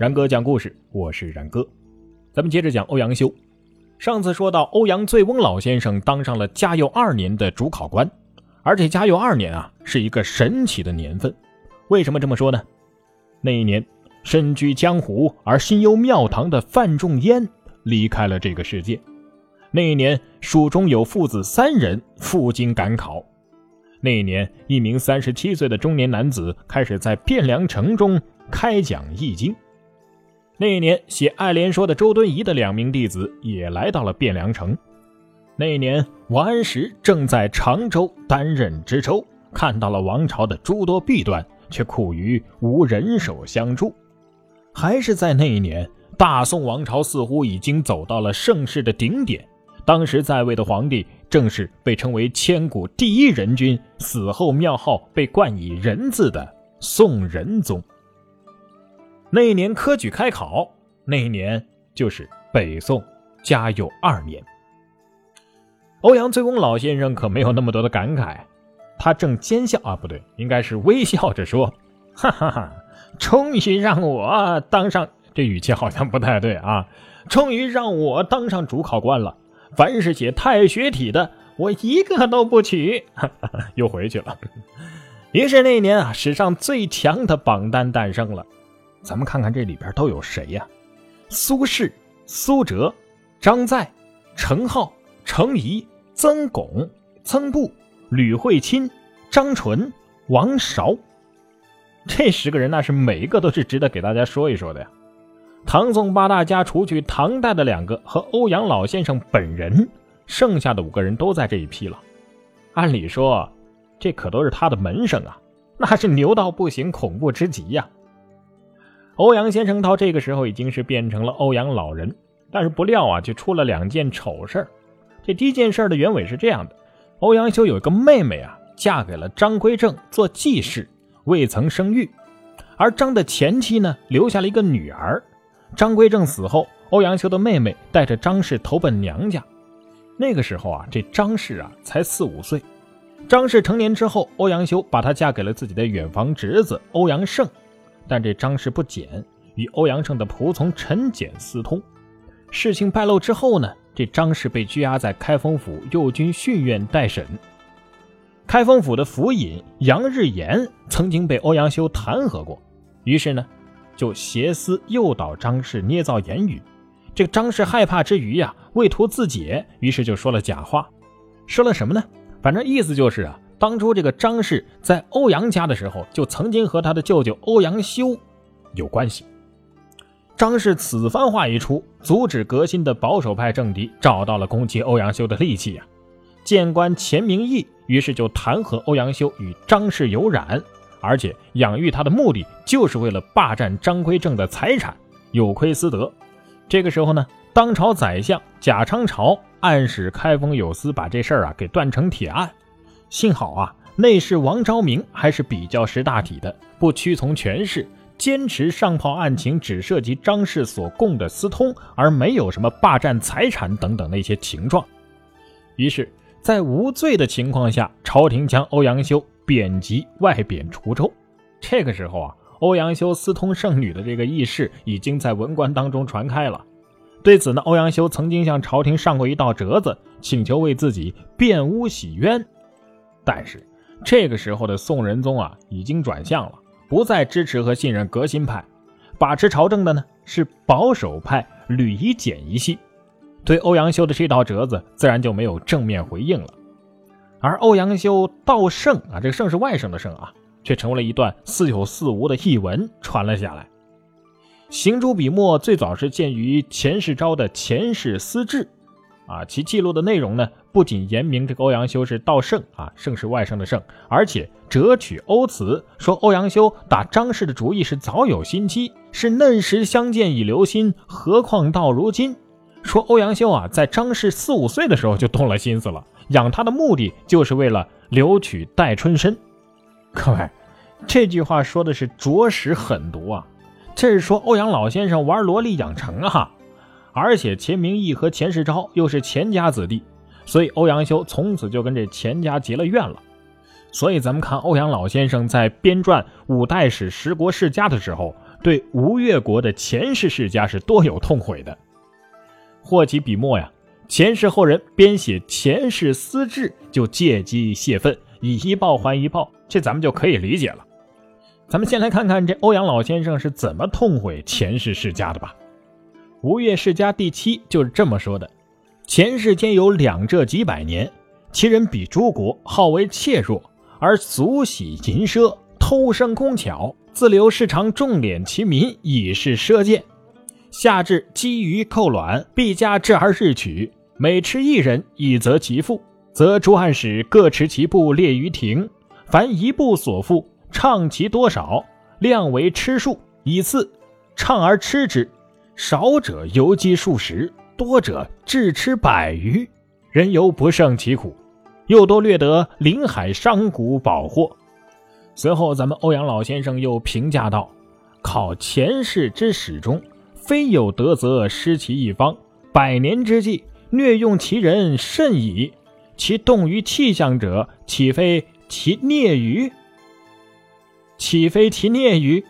然哥讲故事，我是然哥。咱们接着讲欧阳修。上次说到，欧阳醉翁老先生当上了嘉佑二年的主考官，而且嘉佑二年啊是一个神奇的年份。为什么这么说呢？那一年，身居江湖而心忧庙堂的范仲淹离开了这个世界。那一年，蜀中有父子三人赴京赶考。那一年，一名三十七岁的中年男子开始在汴梁城中开讲易经。那一年，写《爱莲说》的周敦颐的两名弟子也来到了汴梁城。那一年，王安石正在常州担任知州，看到了王朝的诸多弊端，却苦于无人手相助。还是在那一年，大宋王朝似乎已经走到了盛世的顶点。当时在位的皇帝正是被称为千古第一人君，死后庙号被冠以“仁”字的宋仁宗。那一年科举开考，那一年就是北宋嘉佑二年。欧阳醉翁老先生可没有那么多的感慨，他正奸笑啊，不对，应该是微笑着说：“ 哈哈哈，终于让我当上……这语气好像不太对啊，终于让我当上主考官了。”凡是写太学体的，我一个都不取。又回去了。于是那一年啊，史上最强的榜单诞生了。咱们看看这里边都有谁呀？苏轼、苏辙、张载、程颢、程颐、曾巩、曾布、吕惠卿、张纯、王韶。这十个人那是每一个都是值得给大家说一说的呀。唐宋八大家除去唐代的两个和欧阳老先生本人，剩下的五个人都在这一批了。按理说，这可都是他的门生啊，那是牛到不行，恐怖之极呀。欧阳先生到这个时候已经是变成了欧阳老人，但是不料啊，就出了两件丑事这第一件事的原委是这样的：欧阳修有一个妹妹啊，嫁给了张归正做继室，未曾生育，而张的前妻呢，留下了一个女儿。张归正死后，欧阳修的妹妹带着张氏投奔娘家。那个时候啊，这张氏啊才四五岁。张氏成年之后，欧阳修把她嫁给了自己的远房侄子欧阳胜。但这张氏不简，与欧阳胜的仆从陈简私通。事情败露之后呢，这张氏被拘押在开封府右军训院待审。开封府的府尹杨日言曾经被欧阳修弹劾过，于是呢。就挟私诱导张氏捏造言语，这个张氏害怕之余呀，为图自解，于是就说了假话。说了什么呢？反正意思就是啊，当初这个张氏在欧阳家的时候，就曾经和他的舅舅欧阳修有关系。张氏此番话一出，阻止革新的保守派政敌找到了攻击欧阳修的利器呀。谏官钱明义于是就弹劾欧阳修与张氏有染。而且养育他的目的就是为了霸占张归正的财产，有亏私德。这个时候呢，当朝宰相贾昌朝暗使开封有司，把这事儿啊给断成铁案。幸好啊，内侍王昭明还是比较识大体的，不屈从权势，坚持上报案情只涉及张氏所供的私通，而没有什么霸占财产等等那些情状。于是，在无罪的情况下，朝廷将欧阳修。贬籍外贬滁州，这个时候啊，欧阳修私通圣女的这个轶事已经在文官当中传开了。对此呢，欧阳修曾经向朝廷上过一道折子，请求为自己辩诬洗冤。但是这个时候的宋仁宗啊，已经转向了，不再支持和信任革新派，把持朝政的呢是保守派吕夷简一系，对欧阳修的这道折子自然就没有正面回应了。而欧阳修道圣啊，这个圣是外甥的圣啊，却成为了一段似有似无的译文传了下来。行诸笔墨最早是见于钱世昭的《钱氏私志》，啊，其记录的内容呢，不仅言明这个欧阳修是道圣啊，圣是外圣的圣，而且折取欧词，说欧阳修打张氏的主意是早有心机，是嫩时相见已留心，何况到如今？说欧阳修啊，在张氏四五岁的时候就动了心思了。养他的目的就是为了留取戴春身。各位，这句话说的是着实狠毒啊！这是说欧阳老先生玩萝莉养成啊！而且钱明义和钱世昭又是钱家子弟，所以欧阳修从此就跟这钱家结了怨了。所以咱们看欧阳老先生在编撰五代史十国世家的时候，对吴越国的钱氏世家是多有痛悔的。获其笔墨呀，钱氏后人编写钱氏私志，就借机泄愤，以一报还一报，这咱们就可以理解了。咱们先来看看这欧阳老先生是怎么痛悔钱氏世家的吧。吴越世家第七就是这么说的：前世间有两浙几百年，其人比诸国，好为怯弱，而俗喜淫奢，偷生工巧，自留市场重敛其民，以示奢贱。夏至积鱼扣卵，必加制而日取。每吃一人，以则其父，则诸汉使各持其部列于庭，凡一部所负，唱其多少，量为吃数，以次唱而吃之。少者游击数十，多者至吃百余，人犹不胜其苦，又多掠得临海商贾宝货。随后，咱们欧阳老先生又评价道：“考前世之始中，非有德则失其一方，百年之计，虐用其人甚矣。其动于气象者，岂非其孽于？岂非其孽于？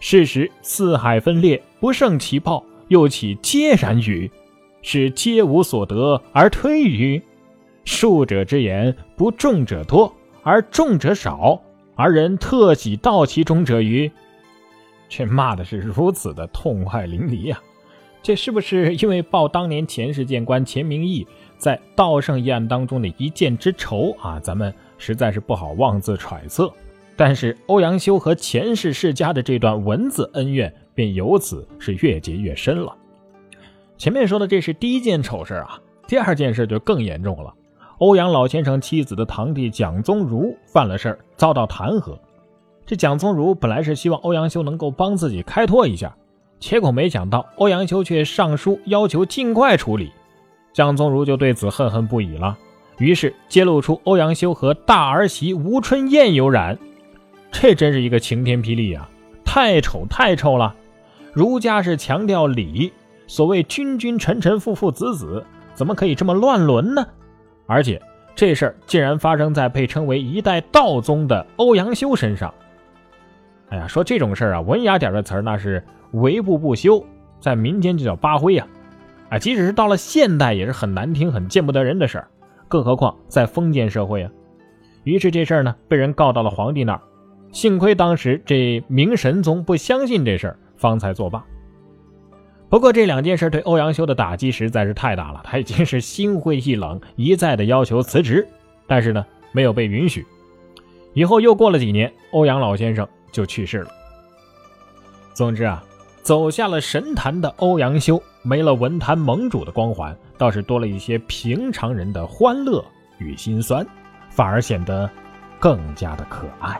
事实四海分裂。”不胜其报，又岂皆然于？是皆无所得而推于？术者之言，不众者多，而众者少，而人特喜道其中者于？却骂的是如此的痛快淋漓呀！这是不是因为报当年前世谏官钱明义在道圣一案当中的一箭之仇啊？咱们实在是不好妄自揣测。但是欧阳修和钱氏世家的这段文字恩怨。便由此是越结越深了。前面说的这是第一件丑事啊，第二件事就更严重了。欧阳老先生妻子的堂弟蒋宗儒犯了事儿，遭到弹劾。这蒋宗儒本来是希望欧阳修能够帮自己开脱一下，结果没想到欧阳修却上书要求尽快处理。蒋宗儒就对此恨恨不已了，于是揭露出欧阳修和大儿媳吴春燕有染。这真是一个晴天霹雳啊！太丑，太丑了！儒家是强调礼，所谓君君臣臣父父子子，怎么可以这么乱伦呢？而且这事儿竟然发生在被称为一代道宗的欧阳修身上。哎呀，说这种事儿啊，文雅点的词儿那是为不不修，在民间就叫八灰呀。啊，即使是到了现代，也是很难听、很见不得人的事儿，更何况在封建社会啊。于是这事儿呢，被人告到了皇帝那儿。幸亏当时这明神宗不相信这事儿。方才作罢。不过这两件事对欧阳修的打击实在是太大了，他已经是心灰意冷，一再的要求辞职，但是呢没有被允许。以后又过了几年，欧阳老先生就去世了。总之啊，走下了神坛的欧阳修，没了文坛盟主的光环，倒是多了一些平常人的欢乐与心酸，反而显得更加的可爱。